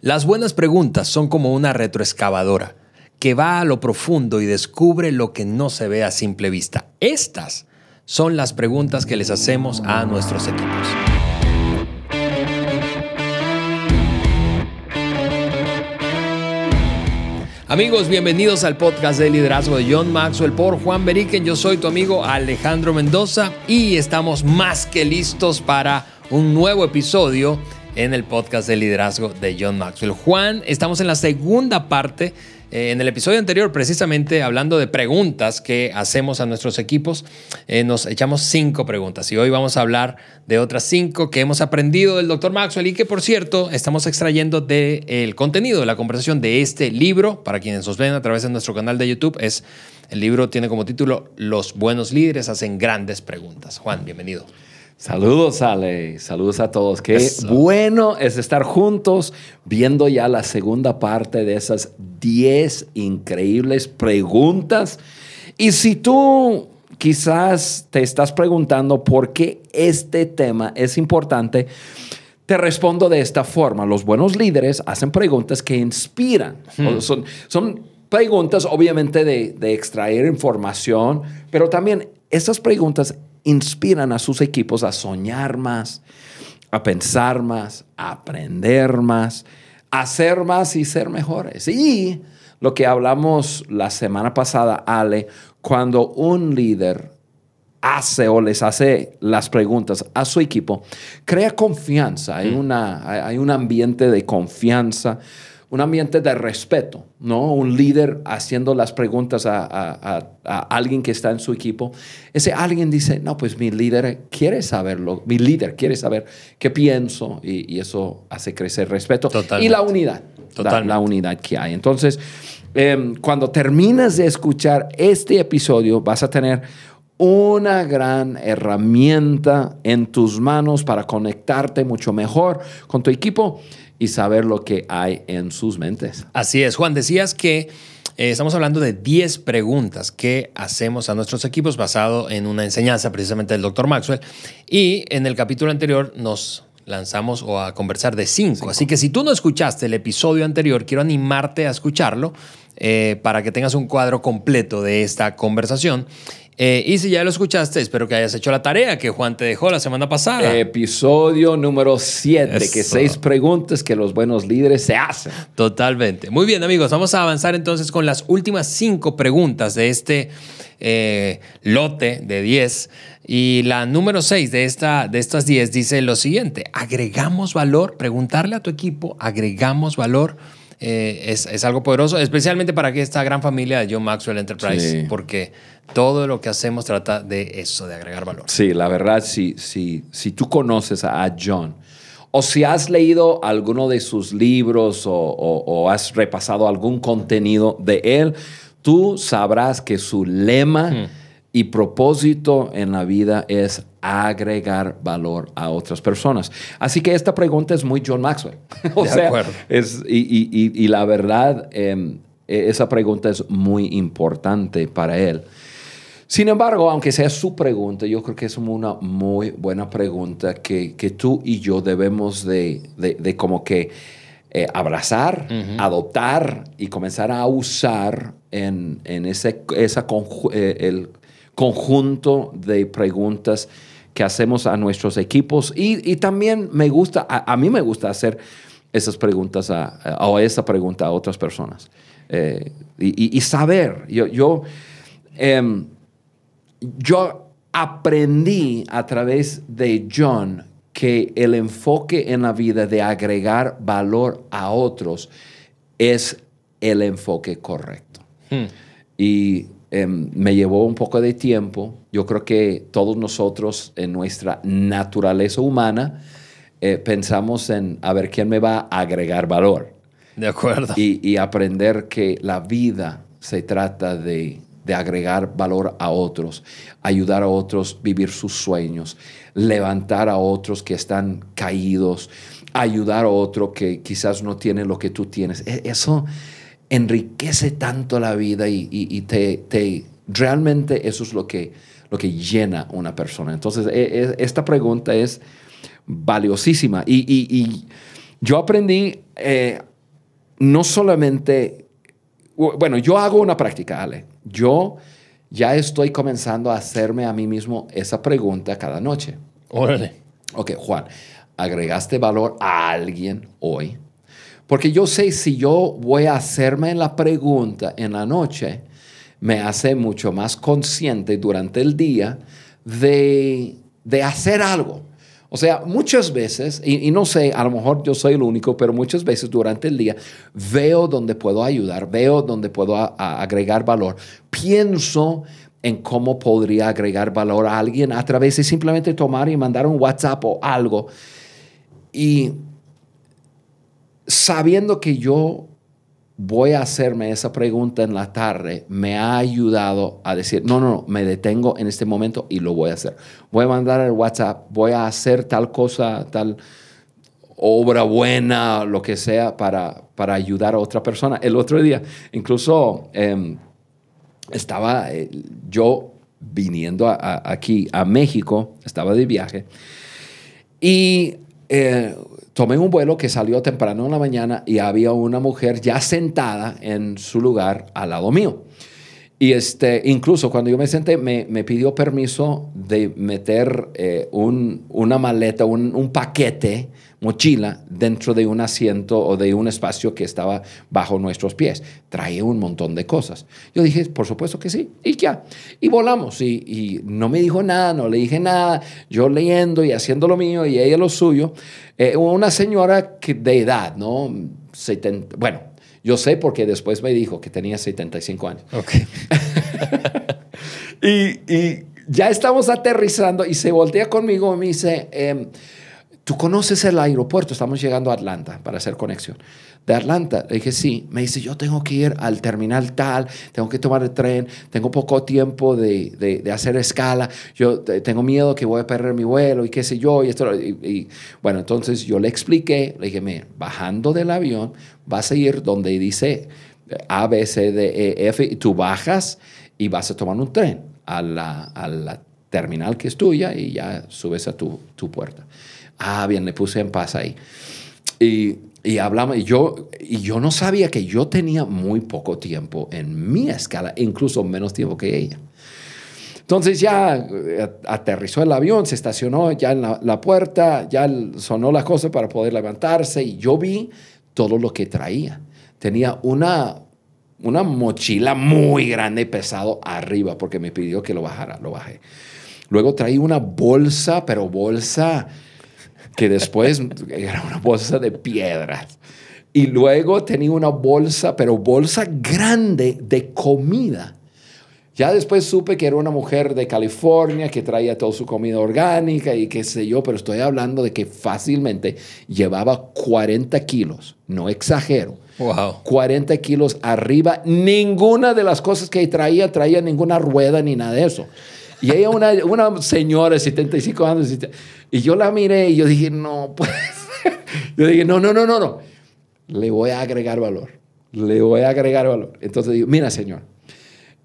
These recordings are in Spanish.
Las buenas preguntas son como una retroexcavadora que va a lo profundo y descubre lo que no se ve a simple vista. Estas son las preguntas que les hacemos a nuestros equipos. Amigos, bienvenidos al podcast de liderazgo de John Maxwell por Juan Beriken. Yo soy tu amigo Alejandro Mendoza y estamos más que listos para un nuevo episodio en el podcast de liderazgo de John Maxwell. Juan, estamos en la segunda parte. Eh, en el episodio anterior, precisamente hablando de preguntas que hacemos a nuestros equipos, eh, nos echamos cinco preguntas y hoy vamos a hablar de otras cinco que hemos aprendido del doctor Maxwell y que, por cierto, estamos extrayendo del contenido de la conversación de este libro. Para quienes nos ven a través de nuestro canal de YouTube, es el libro tiene como título Los buenos líderes hacen grandes preguntas. Juan, bienvenido. Saludos, Ale. Saludos a todos. Qué bueno es estar juntos viendo ya la segunda parte de esas 10 increíbles preguntas. Y si tú quizás te estás preguntando por qué este tema es importante, te respondo de esta forma. Los buenos líderes hacen preguntas que inspiran. Hmm. Son, son preguntas obviamente de, de extraer información, pero también esas preguntas inspiran a sus equipos a soñar más, a pensar más, a aprender más, a hacer más y ser mejores. Y lo que hablamos la semana pasada, Ale, cuando un líder hace o les hace las preguntas a su equipo, crea confianza, hay, mm. una, hay un ambiente de confianza un ambiente de respeto, ¿no? Un líder haciendo las preguntas a, alguien que está en su equipo. Ese alguien dice, no, pues mi líder quiere saberlo, mi líder quiere saber qué pienso y, eso hace crecer respeto. Y la unidad, la, la, unidad que hay. Entonces, em, cuando terminas de escuchar este episodio, vas a tener una gran herramienta en tus manos para conectarte mucho mejor con tu equipo y saber lo que hay en sus mentes. Así es, Juan, decías que eh, estamos hablando de 10 preguntas que hacemos a nuestros equipos basado en una enseñanza precisamente del doctor Maxwell y en el capítulo anterior nos lanzamos o a conversar de 5. Así que si tú no escuchaste el episodio anterior, quiero animarte a escucharlo eh, para que tengas un cuadro completo de esta conversación. Eh, y si ya lo escuchaste, espero que hayas hecho la tarea que Juan te dejó la semana pasada. Episodio número 7, que seis preguntas que los buenos líderes se hacen. Totalmente. Muy bien, amigos, vamos a avanzar entonces con las últimas cinco preguntas de este eh, lote de 10. Y la número 6 de, esta, de estas 10 dice lo siguiente, agregamos valor, preguntarle a tu equipo, agregamos valor. Eh, es, es, algo poderoso, especialmente para que esta gran familia de John Maxwell Enterprise, porque todo lo que hacemos trata de eso, de agregar valor. Sí, la verdad, si, si, si tú conoces a John, o si has leído alguno de sus libros o, o, has repasado algún contenido de él, tú sabrás que su lema hmm. Y propósito en la vida es agregar valor a otras personas. Así que esta pregunta es muy John Maxwell. o de sea, acuerdo. Es, y, y, y, la verdad, em, e, esa pregunta es muy importante para él. Sin embargo, aunque sea su pregunta, yo creo que es una muy buena pregunta que, que tú y yo debemos de, de, como que eh, abrazar, adoptar y comenzar a usar en, en ese esa eh, el conjunto de preguntas que hacemos a nuestros equipos. Y, y también me gusta, a, mí me gusta hacer esas preguntas a, o esa pregunta a otras personas. Eh, y, y, saber, yo... yo em, yo aprendí a través de John que el enfoque en la vida de agregar valor a otros es el enfoque correcto. Hmm. Y em, me llevó un poco de tiempo. Yo creo que todos nosotros en nuestra naturaleza humana eh, pensamos en a ver quién me va a agregar valor. De acuerdo. y aprender que la vida se trata de de agregar valor a otros, ayudar a otros vivir sus sueños, levantar a otros que están caídos, ayudar a otro que quizás no tiene lo que tú tienes. E, eso enriquece tanto la vida y, te, realmente eso es lo que, lo que llena una persona. Entonces, e, e, esta pregunta es valiosísima y, yo aprendí eh, no solamente, bueno, yo hago una práctica, Ale. Yo ya estoy comenzando a hacerme a mí mismo esa pregunta cada noche. Órale. Ok, Juan, ¿agregaste valor a alguien hoy? Porque yo sé si yo voy a hacerme la pregunta en la noche, me hace mucho más consciente durante el día de, de hacer algo. O sea, muchas veces, y, no sé, a lo mejor yo soy el único, pero muchas veces durante el día veo donde puedo ayudar, veo donde puedo agregar valor, pienso en cómo podría agregar valor a alguien a través de simplemente tomar y mandar un WhatsApp o algo. Y sabiendo que yo voy a hacerme esa pregunta en la tarde, me ha ayudado a decir, no, no, no, me detengo en este momento y lo voy a hacer. Voy a mandar el WhatsApp, voy a hacer tal cosa, tal obra buena, lo que sea, para, para ayudar a otra persona. El otro día, incluso em, estaba eh, yo viniendo aquí a México, estaba de viaje, y eh, tomé un vuelo que salió temprano en la mañana y había una mujer ya sentada en su lugar al lado mío. Y este, incluso cuando yo me senté, me, me pidió permiso de meter eh, un, una maleta, un, un, paquete, mochila, dentro de un asiento o de un espacio que estaba bajo nuestros pies. Traía un montón de cosas. Yo dije, por supuesto que sí. Y ya. Y volamos. Y, y no me dijo nada, no le dije nada. Yo leyendo y haciendo lo mío y ella lo suyo. Eh, una señora que de edad, ¿no? 70, bueno, yo sé porque después me dijo que tenía 75 años. Okay. y, y, ya estamos aterrizando y se voltea conmigo y me dice, em, ¿tú conoces el aeropuerto? Estamos llegando a Atlanta para hacer conexión de Atlanta. Le dije, sí. Me dice, yo tengo que ir al terminal tal, tengo que tomar el tren, tengo poco tiempo de, de, hacer escala, yo tengo miedo que voy a perder mi vuelo y qué sé yo. Y, esto, y, bueno, entonces yo le expliqué, le dije, mira, bajando del avión, vas a ir donde dice A, B, C, D, E, F, y tú bajas y vas a tomar un tren a la, a la terminal que es tuya y ya subes a tu, tu puerta. Ah, bien, le puse en paz ahí. Y y hablamos, y yo, y yo no sabía que yo tenía muy poco tiempo en mi escala, incluso menos tiempo que ella. Entonces ya eh, aterrizó el avión, se estacionó ya en la, puerta, ya sonó la cosa para poder levantarse y yo vi todo lo que traía. Tenía una, una mochila muy grande y pesado arriba porque me pidió que lo bajara, lo bajé. Luego traía una bolsa, pero bolsa que después era una bolsa de piedras. Y luego tenía una bolsa, pero bolsa grande de comida. Ya después supe que era una mujer de California que traía toda su comida orgánica y qué sé yo, pero estoy hablando de que fácilmente llevaba 40 kilos, no exagero. Wow. 40 kilos arriba. Ninguna de las cosas que traía traía ninguna rueda ni nada de eso. Y ella, una, una señora de 75 años, y yo la miré y yo dije, no, pues, yo dije, no, no, no, no, no, le voy a agregar valor, le voy a agregar valor. Entonces digo, mira, señor,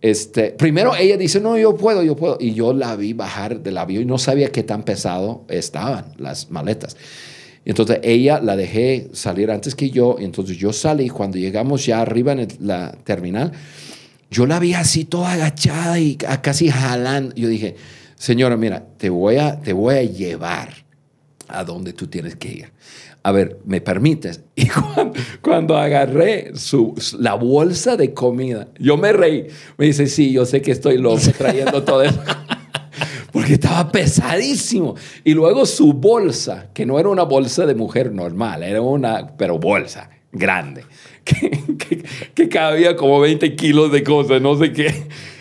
este, primero ella dice, no, yo puedo, yo puedo. Y yo la vi bajar del avión y no sabía qué tan pesado estaban las maletas. Entonces ella la dejé salir antes que yo. Entonces yo salí. Cuando llegamos ya arriba en la terminal, yo la vi así toda agachada y casi jalando. Yo dije, señora, mira, te voy a, te voy a llevar a donde tú tienes que ir. A ver, ¿me permites? Y cuando, agarré su, la bolsa de comida, yo me reí. Me dice, sí, yo sé que estoy loco trayendo todo eso. Porque estaba pesadísimo. Y luego su bolsa, que no era una bolsa de mujer normal, era una, pero bolsa grande que, cabía como 20 kilos de cosas, no sé qué.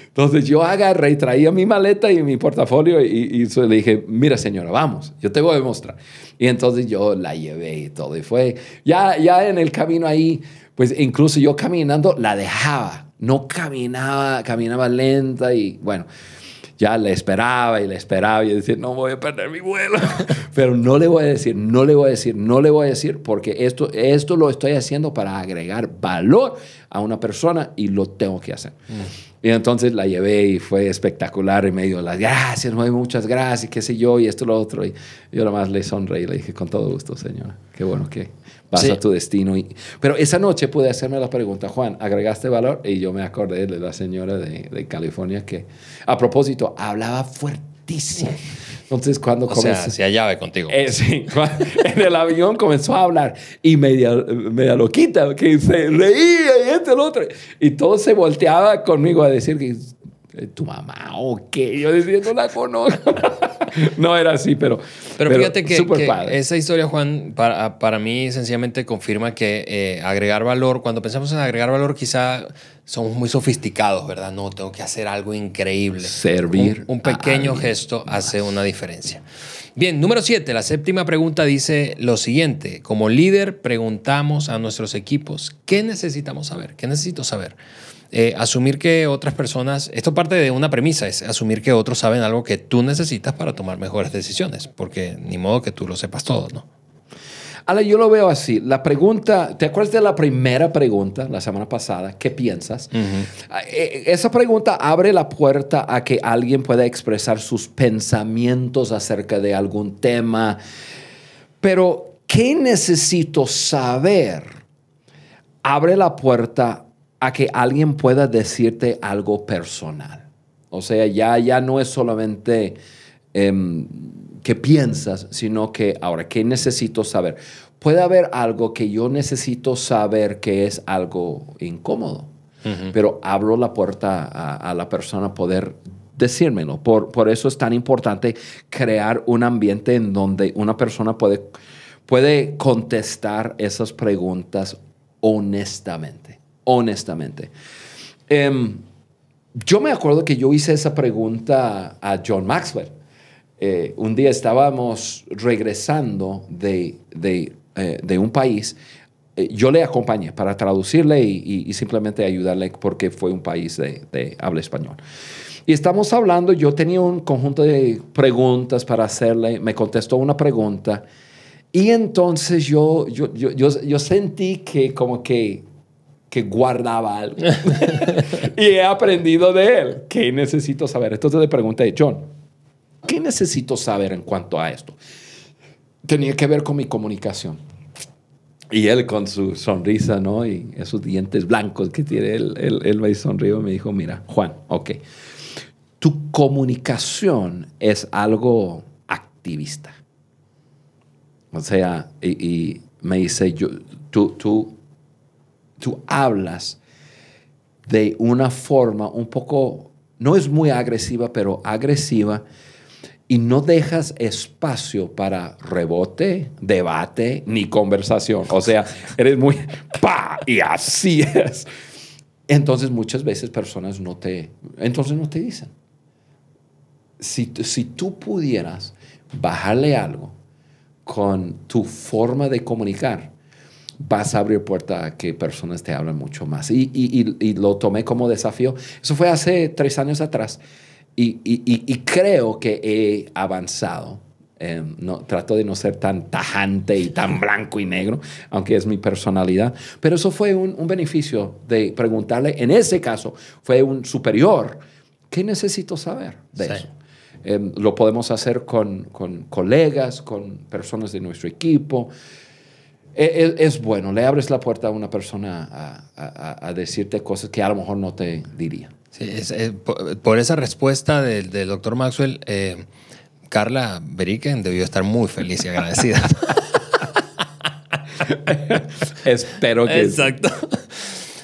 Entonces yo agarré y traía mi maleta y mi portafolio y, y, le dije, mira señora, vamos, yo te voy a mostrar. Y entonces yo la llevé y todo. Y fue, ya, ya en el camino ahí, pues incluso yo caminando la dejaba, no caminaba, caminaba lenta y bueno ya le esperaba y le esperaba y decía, no voy a perder mi vuelo. Pero no le voy a decir, no le voy a decir, no le voy a decir, porque esto, esto lo estoy haciendo para agregar valor a una persona y lo tengo que hacer. Mm. Y entonces la llevé y fue espectacular y me dio las gracias, muchas gracias, qué sé yo, y esto, lo otro. Y yo nada más le sonreí y le dije, con todo gusto, señora, qué bueno que vas a tu destino. Y, pero esa noche pude hacerme la pregunta, Juan, ¿agregaste valor? Y yo me acordé de la señora de, de California que, a propósito, hablaba fuertísimo. Entonces, cuando o sea, se hallaba contigo. Eh, sí, en el avión comenzó a hablar y media, media loquita, que se reía y este, el otro. Y todo se volteaba conmigo a decir que tu mamá o qué. Yo decía, no la conozco. no era así, pero. Pero, fíjate que, esa historia, Juan, para, para, mí sencillamente confirma que eh, agregar valor, cuando pensamos en agregar valor, quizá somos muy sofisticados, ¿verdad? No, tengo que hacer algo increíble. Servir. Un, pequeño gesto hace una diferencia. Bien, número siete, la séptima pregunta dice lo siguiente. Como líder, preguntamos a nuestros equipos, ¿qué necesitamos saber? ¿Qué necesito saber? Eh, asumir que otras personas, esto parte de una premisa, es asumir que otros saben algo que tú necesitas para tomar mejores decisiones, porque ni modo que tú lo sepas todo, ¿no? Ale, yo lo veo así. La pregunta, ¿te acuerdas de la primera pregunta la semana pasada? ¿Qué piensas? Ah, eh, esa pregunta abre la puerta a que alguien pueda expresar sus pensamientos acerca de algún tema. Pero, ¿qué necesito saber? Abre la puerta a que alguien pueda decirte algo personal. O sea, ya, ya no es solamente eh, qué piensas, sino que ahora, ¿qué necesito saber? Puede haber algo que yo necesito saber que es algo incómodo, pero abro la puerta a, la persona poder decírmelo. Por, por eso es tan importante crear un ambiente en donde una persona puede, puede contestar esas preguntas honestamente honestamente. Em, yo me acuerdo que yo hice esa pregunta a John Maxwell. Eh, un día estábamos regresando de, de, eh, un país. Eh, yo le acompañé para traducirle y, simplemente ayudarle porque fue un país de, de, habla español. Y estamos hablando, yo tenía un conjunto de preguntas para hacerle, me contestó una pregunta y entonces yo, yo, yo, yo sentí que como que que guardaba algo. y he aprendido de él. ¿Qué necesito saber? Entonces le pregunté, John, ¿qué necesito saber en cuanto a esto? Tenía que ver con mi comunicación. Y él con su sonrisa, ¿no? Y esos dientes blancos que tiene, él, él, él me sonrió y me dijo, mira, Juan, ok, tu comunicación es algo activista. O sea, y, me dice, yo, tú, tú tú hablas de una forma un poco, no es muy agresiva, pero agresiva, y no dejas espacio para rebote, debate, ni conversación. O sea, eres muy, pa, y así es. Entonces muchas veces personas no te, entonces no te dicen. Si, si tú pudieras bajarle algo con tu forma de comunicar, vas a abrir puerta a que personas te hablen mucho más. Y, y, y, lo tomé como desafío. Eso fue hace tres años atrás y, creo que he avanzado. Em, no, trato de no ser tan tajante y tan blanco y negro, aunque es mi personalidad. Pero eso fue un, un beneficio de preguntarle, en ese caso, fue un superior. ¿Qué necesito saber de eso? Em, lo podemos hacer con, con colegas, con personas de nuestro equipo. E, e, es, bueno, le abres la puerta a una persona a, decirte cosas que a lo mejor no te diría. Sí, por, esa respuesta del, doctor Maxwell, eh, Carla Beriken debió estar muy feliz y agradecida. Espero que. Exacto.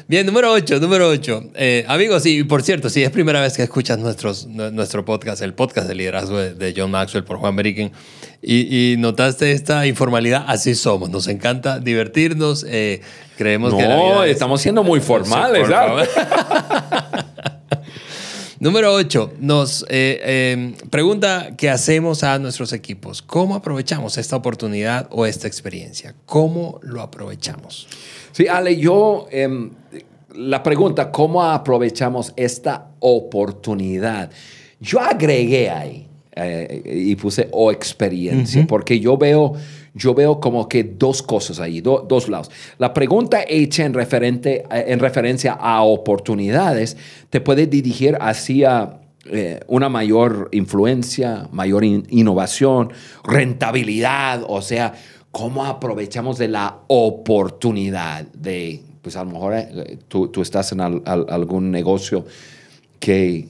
Bien, número 8, número 8. Eh, amigos, y por cierto, si es primera vez que escuchas nuestros, nuestro podcast, el podcast de liderazgo de, John Maxwell por Juan Beriken, y, notaste esta informalidad, así somos. Nos encanta divertirnos. Eh, creemos que. No, estamos siendo muy formales, ¿sabes? Número 8, nos eh, em, pregunta qué hacemos a nuestros equipos. ¿Cómo aprovechamos esta oportunidad o esta experiencia? ¿Cómo lo aprovechamos? Sí, Ale, yo, em, la pregunta, ¿cómo aprovechamos esta oportunidad? Yo agregué ahí eh, y puse o experiencia, porque yo veo, yo veo como que dos cosas ahí, dos lados. La pregunta hecha en, referente, eh, en referencia a oportunidades te puede dirigir hacia eh, una mayor influencia, mayor innovación, rentabilidad, o sea, cómo aprovechamos de la oportunidad de, pues a lo mejor eh, tú, estás en algún negocio que,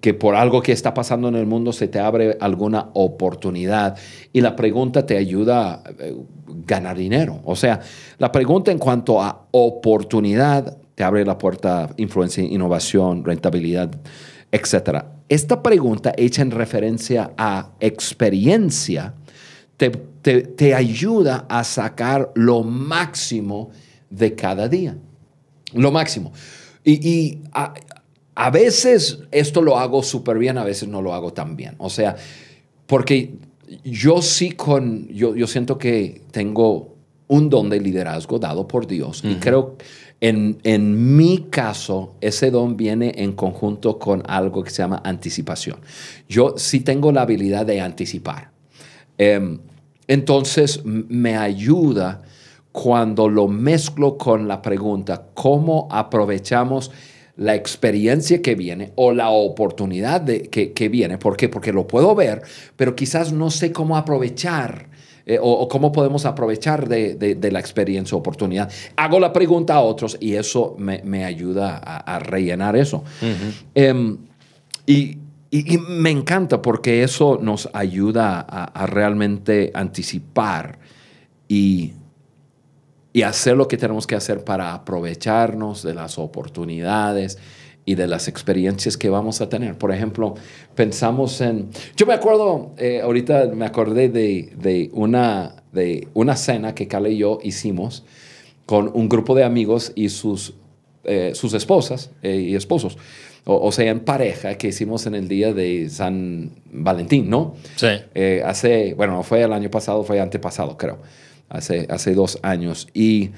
que por algo que está pasando en el mundo se te abre alguna oportunidad y la pregunta te ayuda a eh, ganar dinero. O sea, la pregunta en cuanto a oportunidad te abre la puerta influencia, innovación, rentabilidad, etc. Esta pregunta hecha en referencia a experiencia te, te ayuda a sacar lo máximo de cada día. Lo máximo. Y, a, veces esto lo hago súper bien, a veces no lo hago tan bien. O sea, porque yo sí con, yo, yo siento que tengo un don de liderazgo dado por Dios. Y creo, en, en mi caso, ese don viene en conjunto con algo que se llama anticipación. Yo sí tengo la habilidad de anticipar. Em, entonces, me ayuda cuando lo mezclo con la pregunta, ¿cómo aprovechamos la experiencia que viene o la oportunidad de, que, viene? ¿Por qué? Porque lo puedo ver, pero quizás no sé cómo aprovechar. Eh, o, cómo podemos aprovechar de, la experiencia o oportunidad. Hago la pregunta a otros y eso me, ayuda a, rellenar eso. Em, y, me encanta porque eso nos ayuda a, a realmente anticipar y y hacer lo que tenemos que hacer para aprovecharnos de las oportunidades y de las experiencias que vamos a tener. Por ejemplo, pensamos en... Yo me acuerdo, eh, ahorita me acordé de, una, de una cena que Carla y yo hicimos con un grupo de amigos y sus, eh, sus esposas eh, y esposos. O, sea, en pareja que hicimos en el día de San Valentín, ¿no? Sí. hace, bueno, no fue el año pasado, fue antepasado, creo hace, hace dos años. Y,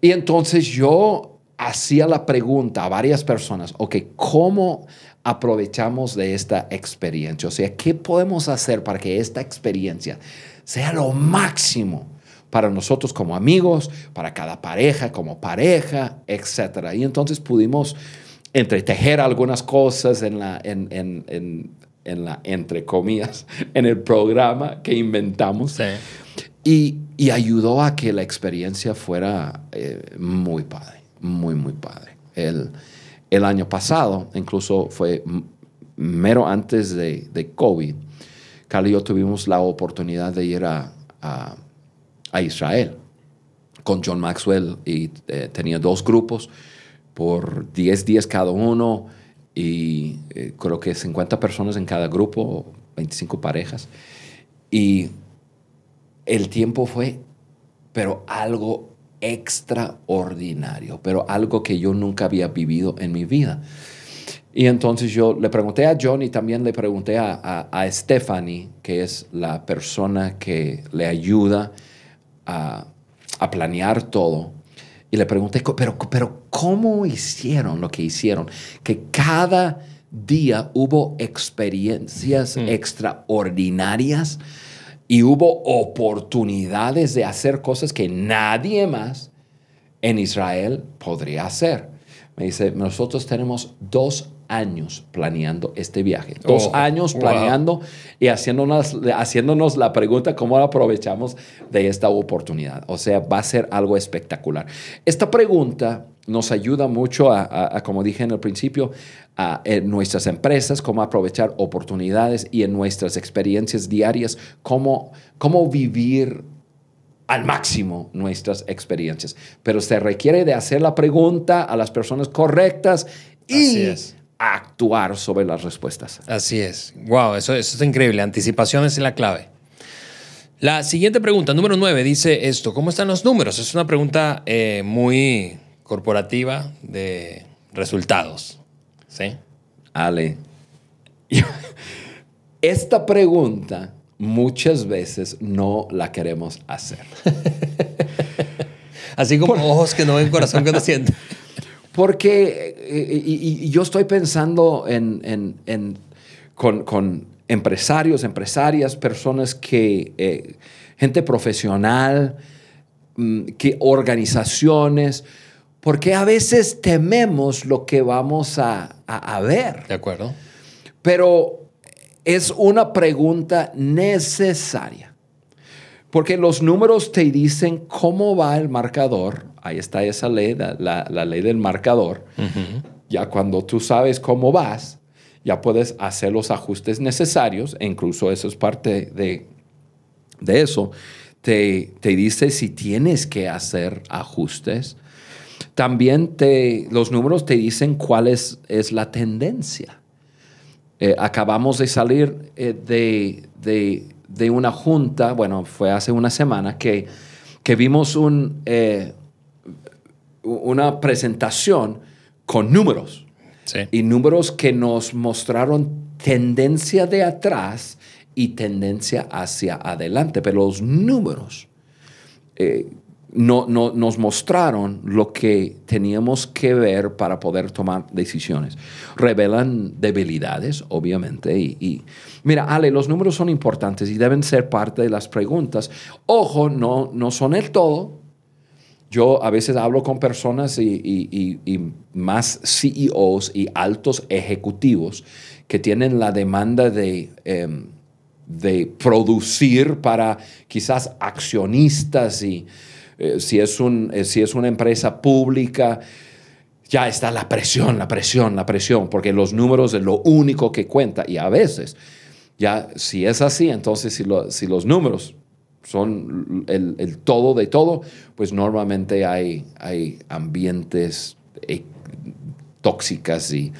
y entonces yo hacía la pregunta a varias personas, ok, ¿cómo aprovechamos de esta experiencia? O sea, ¿qué podemos hacer para que esta experiencia sea lo máximo para nosotros como amigos, para cada pareja como pareja, etcétera? Y entonces pudimos entretejer algunas cosas en la, en, en, en, la, entre comillas, en el programa que inventamos. Sí. Y, ayudó a que la experiencia fuera eh, muy padre, muy, muy padre. El, el, año pasado, incluso fue mero antes de, de COVID, Carl y yo tuvimos la oportunidad de ir a, a, Israel con John Maxwell y eh, tenía dos grupos por 10 días cada uno y eh, creo que 50 personas en cada grupo, 25 parejas. Y el tiempo fue, pero algo extraordinario, pero algo que yo nunca había vivido en mi vida. Y entonces yo le pregunté a John y también le pregunté a, Stephanie, que es la persona que le ayuda a, planear todo. Y le pregunté, pero, pero ¿cómo hicieron lo que hicieron? Que cada día hubo experiencias extraordinarias y hubo oportunidades de hacer cosas que nadie más en Israel podría hacer. Me dice, nosotros tenemos dos años planeando este viaje. Dos oh, años planeando y haciéndonos, haciéndonos la pregunta cómo aprovechamos de esta oportunidad. O sea, va a ser algo espectacular. Esta pregunta nos ayuda mucho a, como dije en el principio, a, en nuestras empresas, cómo aprovechar oportunidades y en nuestras experiencias diarias, cómo, cómo vivir al máximo nuestras experiencias. Pero se requiere de hacer la pregunta a las personas correctas y actuar sobre las respuestas. Así es. Wow, eso, eso es increíble. Anticipación es la clave. La siguiente pregunta, número nueve, dice esto. ¿Cómo están los números? Es una pregunta eh, muy corporativa de resultados. ¿Sí? Ale, esta pregunta muchas veces no la queremos hacer. Así como ojos que no ven, corazón que no siente. Porque eh, y, yo estoy pensando en, con, empresarios, empresarias, personas que, eh, gente profesional, mm, que organizaciones, porque a veces tememos lo que vamos a, ver. De acuerdo. Pero es una pregunta necesaria. Porque los números te dicen cómo va el marcador. Ahí está esa ley, la, ley del marcador. Ya cuando tú sabes cómo vas, ya puedes hacer los ajustes necesarios. E incluso eso es parte de, de eso. Te, te, dice si tienes que hacer ajustes. También te, los números te dicen cuál es, es la tendencia. Eh, acabamos de salir eh, de, de de una junta, bueno, fue hace una semana, que, que vimos un, eh, una presentación con números. Y números que nos mostraron tendencia de atrás y tendencia hacia adelante. Pero los números eh, no, nos mostraron lo que teníamos que ver para poder tomar decisiones. Revelan debilidades, obviamente. Y, mira, Ale, los números son importantes y deben ser parte de las preguntas. Ojo, no, no son el todo. Yo a veces hablo con personas y, más CEOs y altos ejecutivos que tienen la demanda de... Em, de producir para quizás accionistas y, eh, si, es un, eh, si es una empresa pública, ya está la presión, la presión, la presión, porque los números es lo único que cuenta. Y a veces, ya si es así, entonces si, si los números son el, todo de todo, pues normalmente hay, hay ambientes eh, tóxicas y,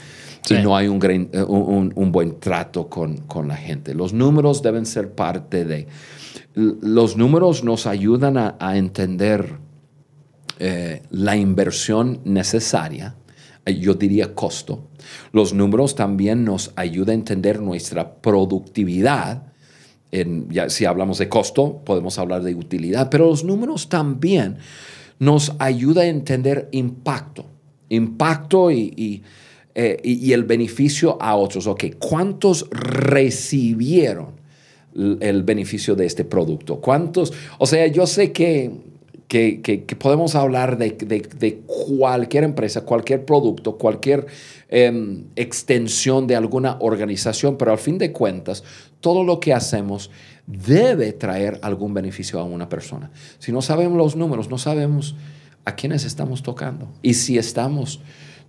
no hay un, un, un, buen trato con, con la gente. Los números deben ser parte de los números nos ayudan a, entender eh, la inversión necesaria, eh, yo diría costo. Los números también nos ayudan a entender nuestra productividad. si hablamos de costo, podemos hablar de utilidad, pero los números también nos ayudan a entender impacto. Impacto y, eh, y el beneficio a otros. Ok, ¿cuántos recibieron el beneficio de este producto? ¿Cuántos? O sea, yo sé que, que, podemos hablar de, de, cualquier empresa, cualquier producto, cualquier em, extensión de alguna organización, pero al fin de cuentas, todo lo que hacemos debe traer algún beneficio a una persona. Si no sabemos los números, no sabemos a quiénes estamos tocando. Y si estamos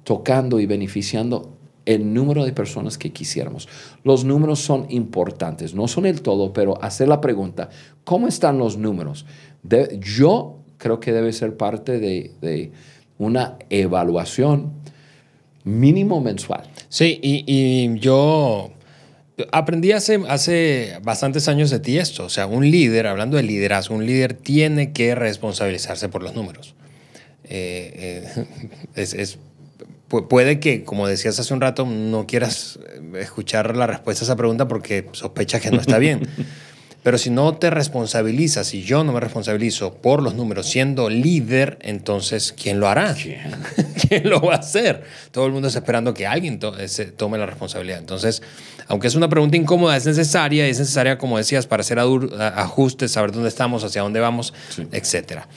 tocando y beneficiando el número de personas que quisiéramos. Los números son importantes, no son el todo, pero hacer la pregunta, ¿cómo están los números? yo creo que debe ser parte de, una evaluación mínimo mensual. Sí, y, yo aprendí hace, hace bastantes años de ti esto, o sea, un líder, hablando de liderazgo, un líder tiene que responsabilizarse por los números. Eh, eh, es puede que, como decías hace un rato, no quieras eh, escuchar la respuesta a esa pregunta porque sospechas que no está bien. Pero si no te responsabilizas, si yo no me responsabilizo por los números siendo líder, entonces ¿quién lo hará? ¿Quién, lo va a hacer? Todo el mundo está esperando que alguien tome la responsabilidad. Entonces, aunque es una pregunta incómoda, es necesaria, es necesaria, como decías, para hacer ajustes, saber dónde estamos, hacia dónde vamos, etcétera.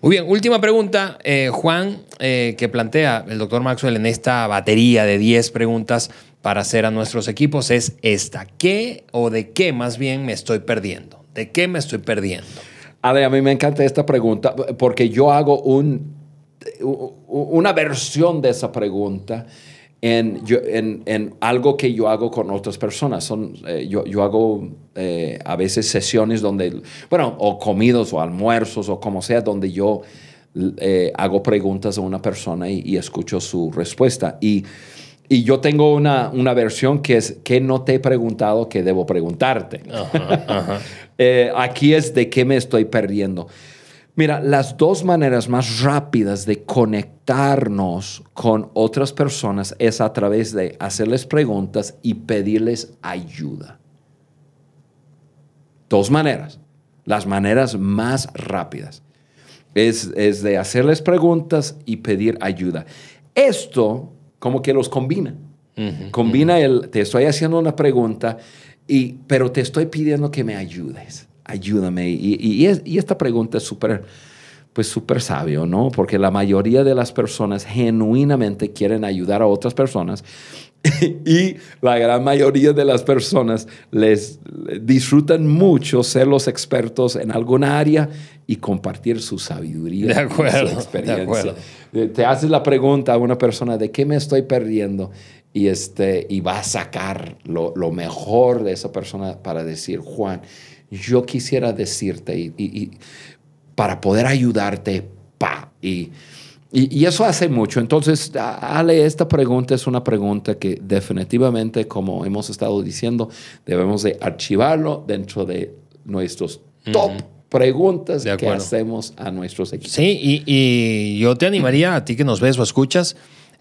Muy bien, última pregunta, eh, Juan, eh, que plantea el doctor Maxwell en esta batería de 10 preguntas para hacer a nuestros equipos es esta. ¿Qué o de qué más bien me estoy perdiendo? ¿De qué me estoy perdiendo? A ver, a mí me encanta esta pregunta porque yo hago un, una versión de esa pregunta en, en, algo que yo hago con otras personas. Son, eh, yo, yo, hago eh, a veces sesiones donde, bueno, o comidos o almuerzos o como sea, donde yo eh, hago preguntas a una persona y escucho su respuesta. Y y yo tengo una, una, versión que es que no te he preguntado que debo preguntarte. Eh, aquí es de qué me estoy perdiendo. Mira, las dos maneras más rápidas de conectarnos con otras personas es a través de hacerles preguntas y pedirles ayuda. Dos maneras. Las maneras más rápidas es, es de hacerles preguntas y pedir ayuda. Esto como que los combina. combina el, te estoy haciendo una pregunta, y, pero te estoy pidiendo que me ayudes. Ayúdame. Y, y, esta pregunta es súper, pues súper sabio, ¿no? Porque la mayoría de las personas genuinamente quieren ayudar a otras personas y la gran mayoría de las personas les disfrutan mucho ser los expertos en alguna área y compartir su sabiduría de acuerdo, su experiencia. Te haces la pregunta a una persona de qué me estoy perdiendo y, este, y va a sacar lo, lo mejor de esa persona para decir, Juan, yo quisiera decirte y, y para poder ayudarte, pa. Y, y, eso hace mucho. Entonces, Ale, esta pregunta es una pregunta que definitivamente, como hemos estado diciendo, debemos de archivarlo dentro de nuestros top preguntas que hacemos a nuestros equipos. Sí, y, y, yo te animaría a ti que nos ves o escuchas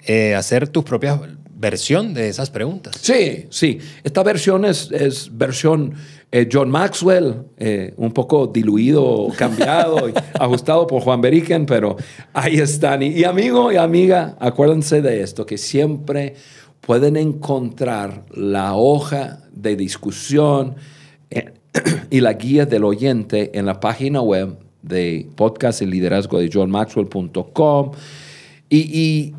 eh, a hacer tu propia versión de esas preguntas. Sí, sí. Esta versión es, es versión eh, John Maxwell, eh, un poco diluido, cambiado y ajustado por Juan Beriken, pero ahí están. Y, amigo y amiga, acuérdense de esto, que siempre pueden encontrar la hoja de discusión eh, y la guía del oyente en la página web de podcast y liderazgo de johnmaxwell.com. y, y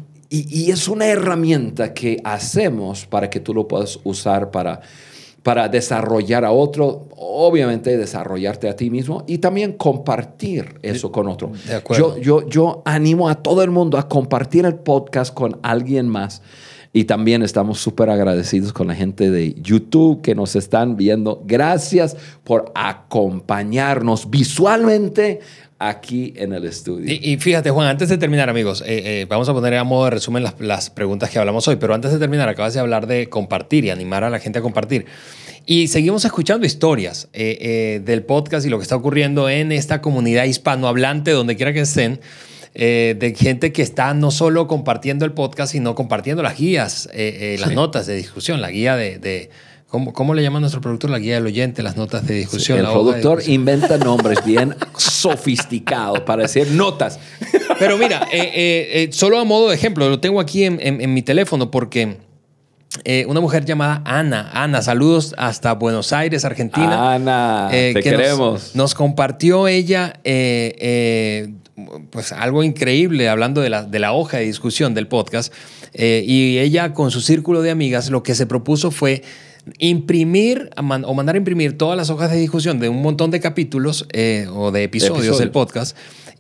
es una herramienta que hacemos para que tú lo puedas usar para para desarrollar a otro, obviamente desarrollarte a ti mismo y también compartir eso con otro. Yo, yo, yo animo a todo el mundo a compartir el podcast con alguien más. Y también estamos súper agradecidos con la gente de YouTube que nos están viendo. Gracias por acompañarnos visualmente aquí en el estudio. Y, fíjate, Juan, antes de terminar, amigos, eh, eh, vamos a poner a modo de resumen las, las, preguntas que hablamos hoy, pero antes de terminar, acabas de hablar de compartir y animar a la gente a compartir. Y seguimos escuchando historias eh, del podcast y lo que está ocurriendo en esta comunidad hispanohablante, donde quiera que estén. de gente que está no solo compartiendo el podcast, sino compartiendo las guías, las notas de discusión, la guía de ¿Cómo, le llama nuestro productor? La guía del oyente, las notas de discusión. el productor inventa nombres bien sofisticados para decir notas. Pero mira, eh, eh, eh, solo a modo de ejemplo, lo tengo aquí en, mi teléfono porque una mujer llamada Ana, Ana, saludos hasta Buenos Aires, Argentina. Ana, te queremos. Nos, compartió ella pues algo increíble hablando de la, de la hoja de discusión del podcast. y ella con su círculo de amigas lo que se propuso fue imprimir o mandar a imprimir todas las hojas de discusión de un montón de capítulos eh, o de episodios del podcast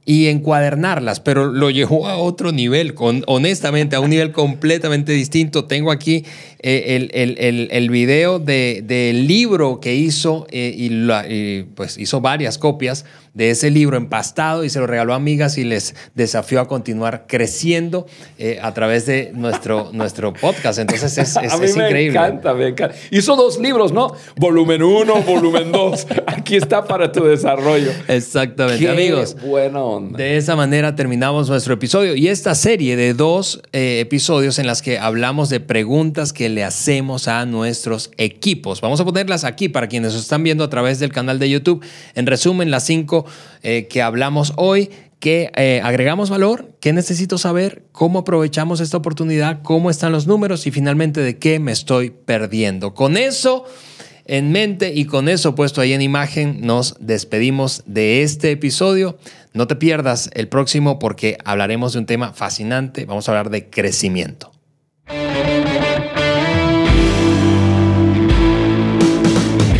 y encuadernarlas, pero lo llevó a otro nivel, con, honestamente, a un nivel completamente distinto. Tengo aquí eh, el, el, el, el, video del de, libro que hizo eh, y, pues hizo varias copias de ese libro empastado y se lo regaló a amigas y les desafió a continuar creciendo eh, a través de nuestro, nuestro podcast. Entonces es, es, a mí me encanta, me encanta. Hizo dos libros, ¿no? Volumen 1, volumen 2. Aquí está para tu desarrollo. Exactamente, amigos. Bueno. De esa manera terminamos nuestro episodio y esta serie de dos eh, episodios en las que hablamos de preguntas que le hacemos a nuestros equipos. Vamos a ponerlas aquí para quienes nos están viendo a través del canal de YouTube. En resumen, las cinco eh, que hablamos hoy que eh, agregamos valor, qué necesito saber, cómo aprovechamos esta oportunidad, cómo están los números y finalmente de qué me estoy perdiendo. Con eso en mente y con eso puesto ahí en imagen nos despedimos de este episodio. No te pierdas el próximo porque hablaremos de un tema fascinante. Vamos a hablar de crecimiento.